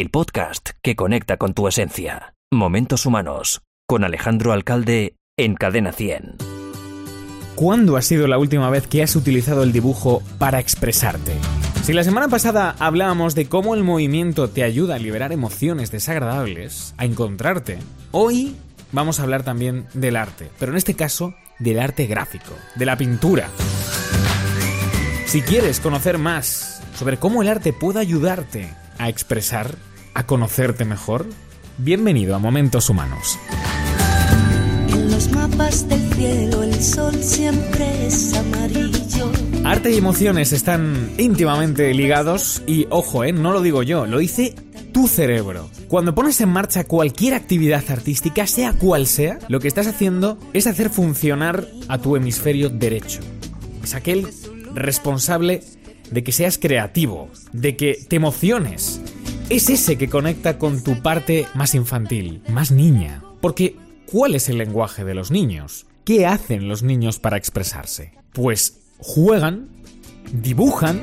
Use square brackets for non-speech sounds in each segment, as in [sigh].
el podcast que conecta con tu esencia. Momentos Humanos, con Alejandro Alcalde en Cadena 100. ¿Cuándo ha sido la última vez que has utilizado el dibujo para expresarte? Si la semana pasada hablábamos de cómo el movimiento te ayuda a liberar emociones desagradables, a encontrarte, hoy vamos a hablar también del arte, pero en este caso del arte gráfico, de la pintura. Si quieres conocer más sobre cómo el arte puede ayudarte a expresar, a conocerte mejor, bienvenido a Momentos Humanos. En los mapas del cielo el sol siempre es amarillo. Arte y emociones están íntimamente ligados y ojo, eh, no lo digo yo, lo dice tu cerebro. Cuando pones en marcha cualquier actividad artística, sea cual sea, lo que estás haciendo es hacer funcionar a tu hemisferio derecho. Es aquel responsable de que seas creativo, de que te emociones. Es ese que conecta con tu parte más infantil, más niña. Porque, ¿cuál es el lenguaje de los niños? ¿Qué hacen los niños para expresarse? Pues juegan, dibujan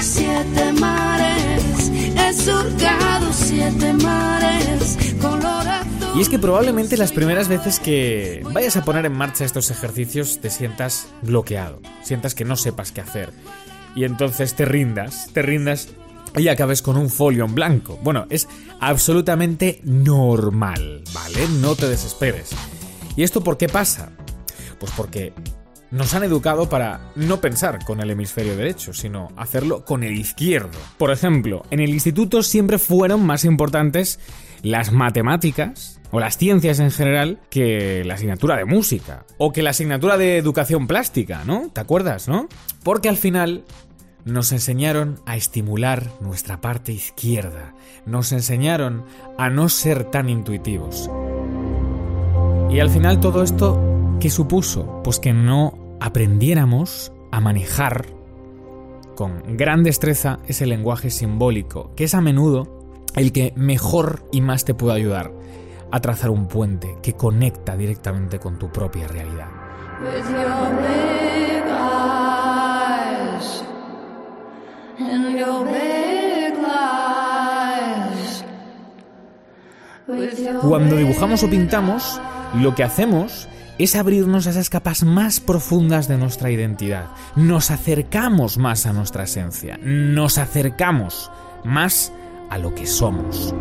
Siete mares, he surcado siete mares, color azul. Y es que probablemente las primeras veces que vayas a poner en marcha estos ejercicios te sientas bloqueado, sientas que no sepas qué hacer. Y entonces te rindas, te rindas y acabes con un folio en blanco. Bueno, es absolutamente normal, ¿vale? No te desesperes. ¿Y esto por qué pasa? Pues porque nos han educado para no pensar con el hemisferio derecho, sino hacerlo con el izquierdo. Por ejemplo, en el instituto siempre fueron más importantes las matemáticas o las ciencias en general que la asignatura de música o que la asignatura de educación plástica, ¿no? ¿Te acuerdas, no? Porque al final nos enseñaron a estimular nuestra parte izquierda, nos enseñaron a no ser tan intuitivos. Y al final todo esto, ¿qué supuso? Pues que no aprendiéramos a manejar con gran destreza ese lenguaje simbólico, que es a menudo el que mejor y más te puede ayudar a trazar un puente que conecta directamente con tu propia realidad. Cuando dibujamos o pintamos, lo que hacemos es abrirnos a esas capas más profundas de nuestra identidad. Nos acercamos más a nuestra esencia. Nos acercamos más a lo que somos.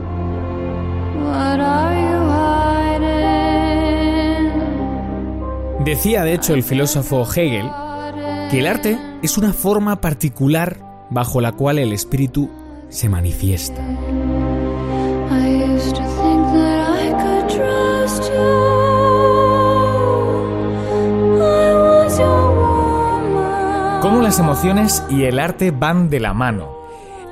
Decía de hecho el filósofo Hegel que el arte es una forma particular bajo la cual el espíritu se manifiesta. Cómo las emociones y el arte van de la mano.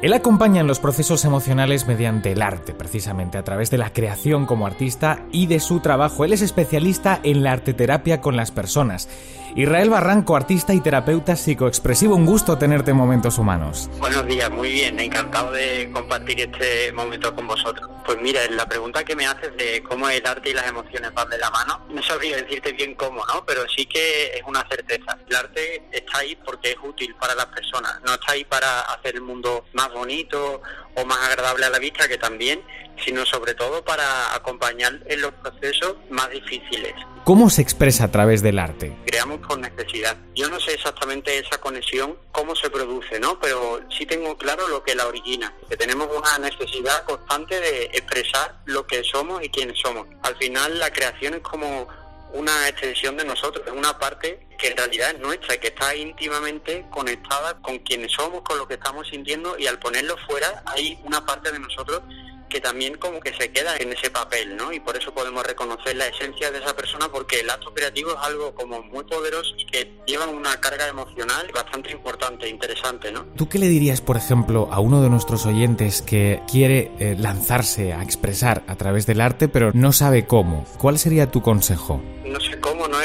Él acompaña en los procesos emocionales mediante el arte, precisamente a través de la creación como artista y de su trabajo. Él es especialista en la arteterapia con las personas. Israel Barranco, artista y terapeuta psicoexpresivo, un gusto tenerte en Momentos Humanos. Buenos días, muy bien, encantado de compartir este momento con vosotros. Pues mira, la pregunta que me haces de cómo el arte y las emociones van de la mano, no sabría decirte bien cómo, ¿no? Pero sí que es una certeza. El arte está ahí porque es útil para las personas, no está ahí para hacer el mundo más bonito o más agradable a la vista, que también, sino sobre todo para acompañar en los procesos más difíciles. ¿Cómo se expresa a través del arte? creamos por necesidad. Yo no sé exactamente esa conexión, cómo se produce, ¿no? Pero sí tengo claro lo que la origina, que tenemos una necesidad constante de expresar lo que somos y quiénes somos. Al final la creación es como una extensión de nosotros, es una parte que en realidad es nuestra, que está íntimamente conectada con quienes somos, con lo que estamos sintiendo y al ponerlo fuera hay una parte de nosotros que también como que se queda en ese papel, ¿no? Y por eso podemos reconocer la esencia de esa persona porque el acto creativo es algo como muy poderoso y que lleva una carga emocional bastante importante, interesante, ¿no? ¿Tú qué le dirías, por ejemplo, a uno de nuestros oyentes que quiere eh, lanzarse a expresar a través del arte pero no sabe cómo? ¿Cuál sería tu consejo? no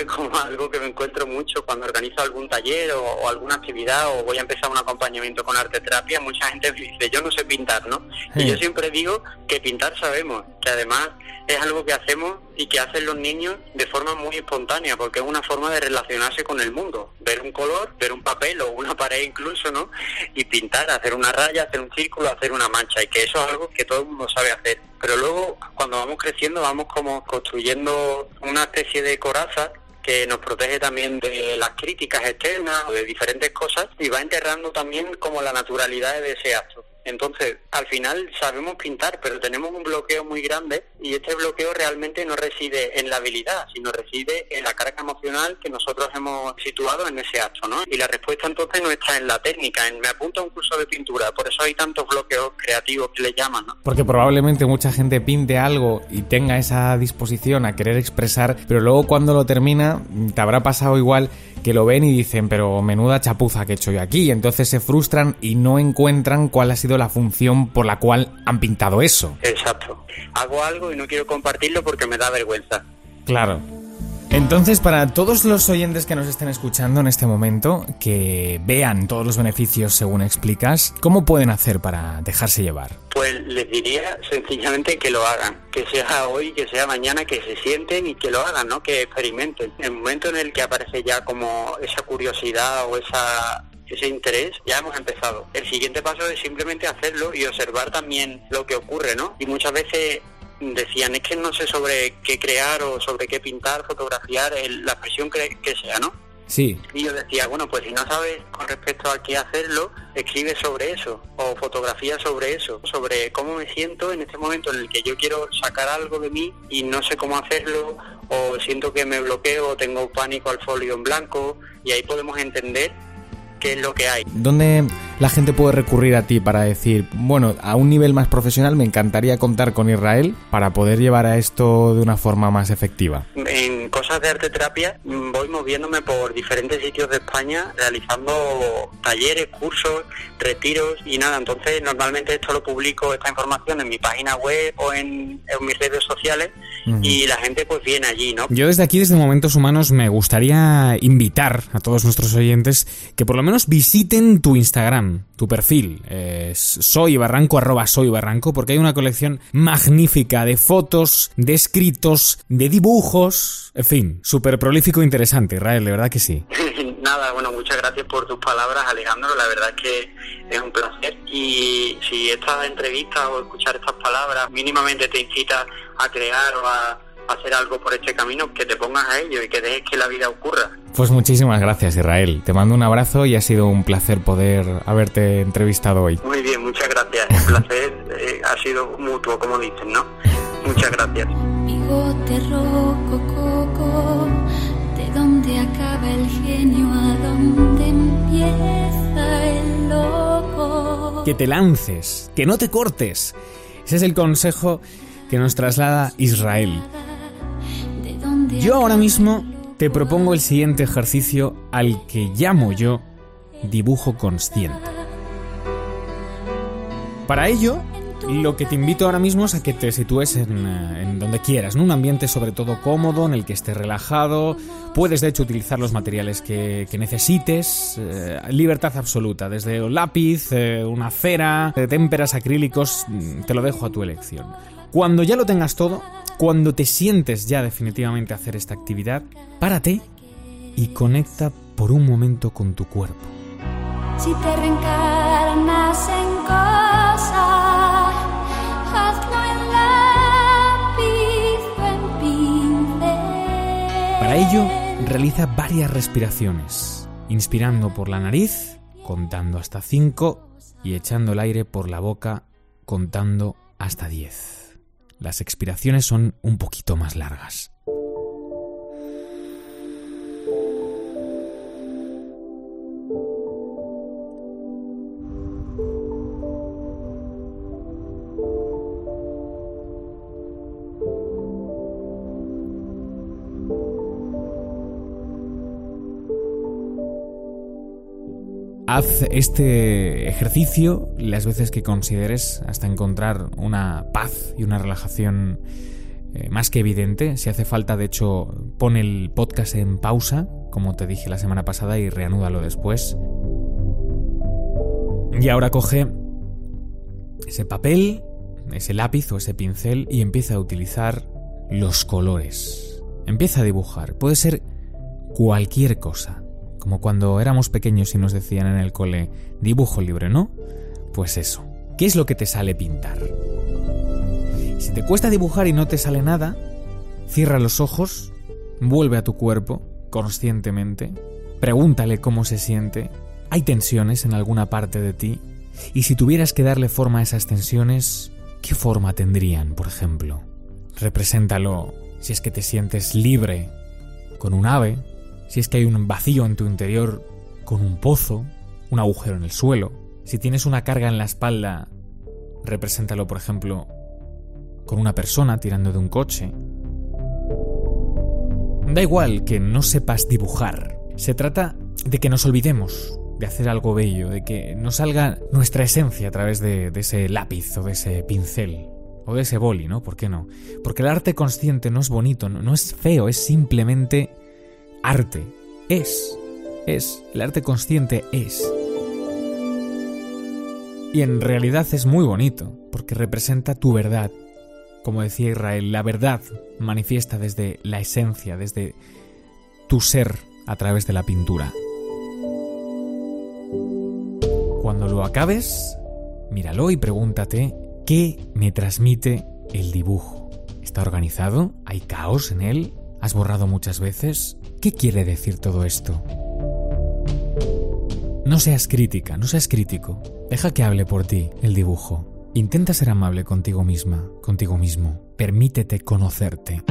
es como algo que me encuentro mucho cuando organizo algún taller o, o alguna actividad o voy a empezar un acompañamiento con arte terapia, mucha gente me dice, yo no sé pintar, ¿no? Y yo siempre digo que pintar sabemos, que además es algo que hacemos y que hacen los niños de forma muy espontánea, porque es una forma de relacionarse con el mundo. Ver un color, ver un papel o una pared incluso, ¿no? Y pintar, hacer una raya, hacer un círculo, hacer una mancha, y que eso es algo que todo el mundo sabe hacer. Pero luego, cuando vamos creciendo, vamos como construyendo una especie de coraza que nos protege también de las críticas externas o de diferentes cosas y va enterrando también como la naturalidad de ese acto. Entonces, al final sabemos pintar, pero tenemos un bloqueo muy grande y este bloqueo realmente no reside en la habilidad, sino reside en la carga emocional que nosotros hemos situado en ese acto, ¿no? Y la respuesta entonces no está en la técnica, en me apunto a un curso de pintura, por eso hay tantos bloqueos creativos que le llaman, ¿no? Porque probablemente mucha gente pinte algo y tenga esa disposición a querer expresar, pero luego cuando lo termina, te habrá pasado igual que lo ven y dicen, pero menuda chapuza que he hecho yo aquí, y entonces se frustran y no encuentran cuál ha sido la función por la cual han pintado eso. Exacto. Hago algo y no quiero compartirlo porque me da vergüenza. Claro. Entonces, para todos los oyentes que nos estén escuchando en este momento, que vean todos los beneficios según explicas, ¿cómo pueden hacer para dejarse llevar? Pues les diría sencillamente que lo hagan, que sea hoy, que sea mañana, que se sienten y que lo hagan, ¿no? Que experimenten. En el momento en el que aparece ya como esa curiosidad o esa ese interés, ya hemos empezado. El siguiente paso es simplemente hacerlo y observar también lo que ocurre, ¿no? Y muchas veces decían, es que no sé sobre qué crear o sobre qué pintar, fotografiar, la expresión que, que sea, ¿no? Sí. Y yo decía, bueno, pues si no sabes con respecto a qué hacerlo, escribe sobre eso o fotografía sobre eso, sobre cómo me siento en este momento en el que yo quiero sacar algo de mí y no sé cómo hacerlo o siento que me bloqueo o tengo pánico al folio en blanco y ahí podemos entender qué es lo que hay. ¿Dónde la gente puede recurrir a ti para decir, bueno, a un nivel más profesional me encantaría contar con Israel para poder llevar a esto de una forma más efectiva? En cosas de arte terapia mm, voy moviéndome por diferentes sitios de España realizando talleres, cursos, retiros y nada, entonces normalmente esto lo publico, esta información en mi página web o en, en mis redes sociales y la gente pues viene allí, ¿no? Yo desde aquí, desde Momentos Humanos, me gustaría invitar a todos nuestros oyentes que por lo menos visiten tu Instagram, tu perfil, es soy barranco arroba soy barranco, porque hay una colección magnífica de fotos, de escritos, de dibujos, en fin, súper prolífico e interesante, Israel, de verdad que sí. [laughs] Nada, bueno, muchas gracias por tus palabras, Alejandro. La verdad es que es un placer. Y si esta entrevista o escuchar estas palabras mínimamente te incita a crear o a hacer algo por este camino, que te pongas a ello y que dejes que la vida ocurra. Pues muchísimas gracias, Israel. Te mando un abrazo y ha sido un placer poder haberte entrevistado hoy. Muy bien, muchas gracias. El placer eh, ha sido mutuo, como dicen, ¿no? Muchas gracias. Bigote rococo, ¿de dónde acaba el genio? ¿A dónde empieza el loco? Que te lances, que no te cortes. Ese es el consejo que nos traslada Israel. ¿De dónde Yo ahora mismo te propongo el siguiente ejercicio al que llamo yo dibujo consciente. Para ello, lo que te invito ahora mismo es a que te sitúes en, eh, donde quieras, en un ambiente sobre todo cómodo, en el que estés relajado. Puedes de hecho utilizar los materiales que, necesites. eh, libertad absoluta, desde lápiz, eh, una cera, témperas acrílicos, mm, te lo dejo a tu elección. Cuando ya lo tengas todo, cuando te sientes ya definitivamente a hacer esta actividad, párate y conecta por un momento con tu cuerpo. Si te reencarnas en cosa, hazlo en lápiz o en pincel. Para ello, realiza varias respiraciones, inspirando por la nariz, contando hasta 5 y echando el aire por la boca, contando hasta 10. Las expiraciones son un poquito más largas. Haz este ejercicio las veces que consideres hasta encontrar una paz y una relajación eh, más que evidente. Si hace falta, de hecho, pon el podcast en pausa, como te dije la semana pasada, y reanúdalo después. Y ahora coge ese papel, ese lápiz o ese pincel y empieza a utilizar los colores. Empieza a dibujar. Puede ser cualquier cosa. Como cuando éramos pequeños y nos decían en el cole, dibujo libre, ¿no? Pues eso. ¿Qué es lo que te sale pintar? Si te cuesta dibujar y no te sale nada, cierra los ojos, vuelve a tu cuerpo conscientemente, pregúntale cómo se siente, hay tensiones en alguna parte de ti, y si tuvieras que darle forma a esas tensiones, ¿qué forma tendrían, por ejemplo? Represéntalo si es que te sientes libre con un ave, si es que hay un vacío en tu interior con un pozo, un agujero en el suelo, si tienes una carga en la espalda, represéntalo, por ejemplo, con una persona tirando de un coche. Da igual que no sepas dibujar. Se trata de que nos olvidemos de hacer algo bello, de que nos salga nuestra esencia a través de, ese lápiz o de ese pincel o de ese boli, ¿no? ¿Por qué no? Porque el arte consciente no es bonito, no es feo, es simplemente arte. Es. Es. El arte consciente es. Y en realidad es muy bonito, porque representa tu verdad. Como decía Israel, la verdad manifiesta desde la esencia, desde tu ser a través de la pintura. Cuando lo acabes, míralo y pregúntate qué me transmite el dibujo. ¿Está organizado? ¿Hay caos en él? ¿Has borrado muchas veces? ¿Qué quiere decir todo esto? No seas crítica, no seas crítico. Deja que hable por ti el dibujo. Intenta ser amable contigo misma, contigo mismo. Permítete conocerte.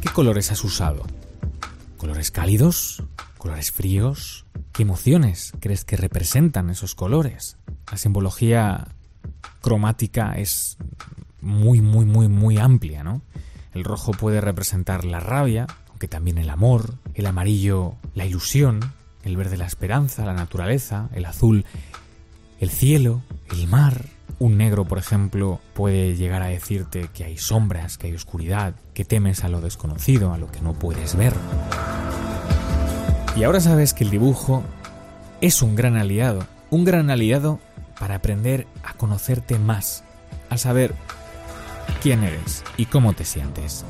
¿Qué colores has usado? ¿Colores cálidos? ¿Colores fríos? ¿Qué emociones crees que representan esos colores? La simbología cromática es muy, muy, muy, muy amplia, ¿no? El rojo puede representar la rabia, aunque también el amor, el amarillo la ilusión, el verde la esperanza, la naturaleza, el azul el cielo, el mar. Un negro, por ejemplo, puede llegar a decirte que hay sombras, que hay oscuridad, que temes a lo desconocido, a lo que no puedes ver. Y ahora sabes que el dibujo es un gran aliado, un gran aliado para aprender a conocerte más, a saber quién eres y cómo te sientes.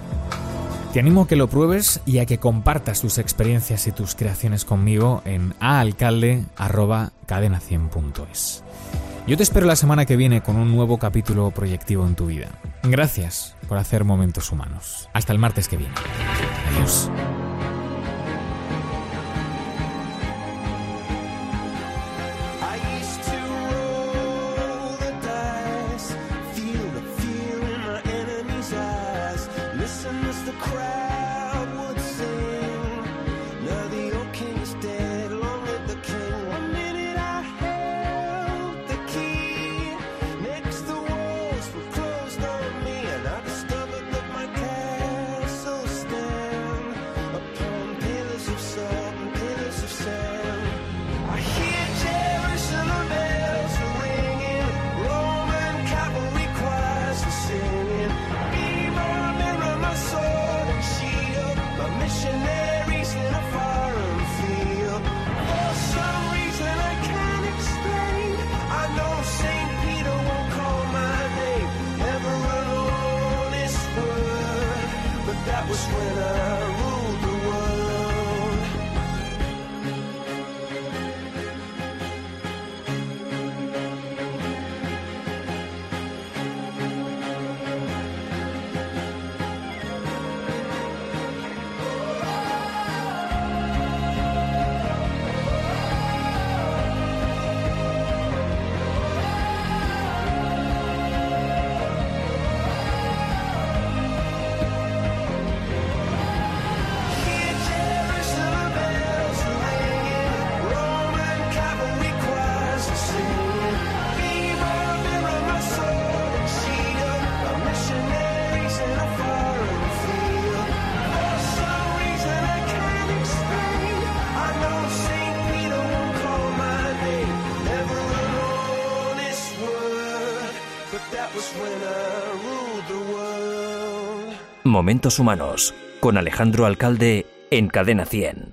Te animo a que lo pruebes y a que compartas tus experiencias y tus creaciones conmigo en aalcalde.cadena100.es. Yo te espero la semana que viene con un nuevo capítulo proyectivo en tu vida. Gracias por hacer momentos humanos. Hasta el martes que viene. Adiós. lesson is the Momentos Humanos con Alejandro Alcalde en Cadena 100.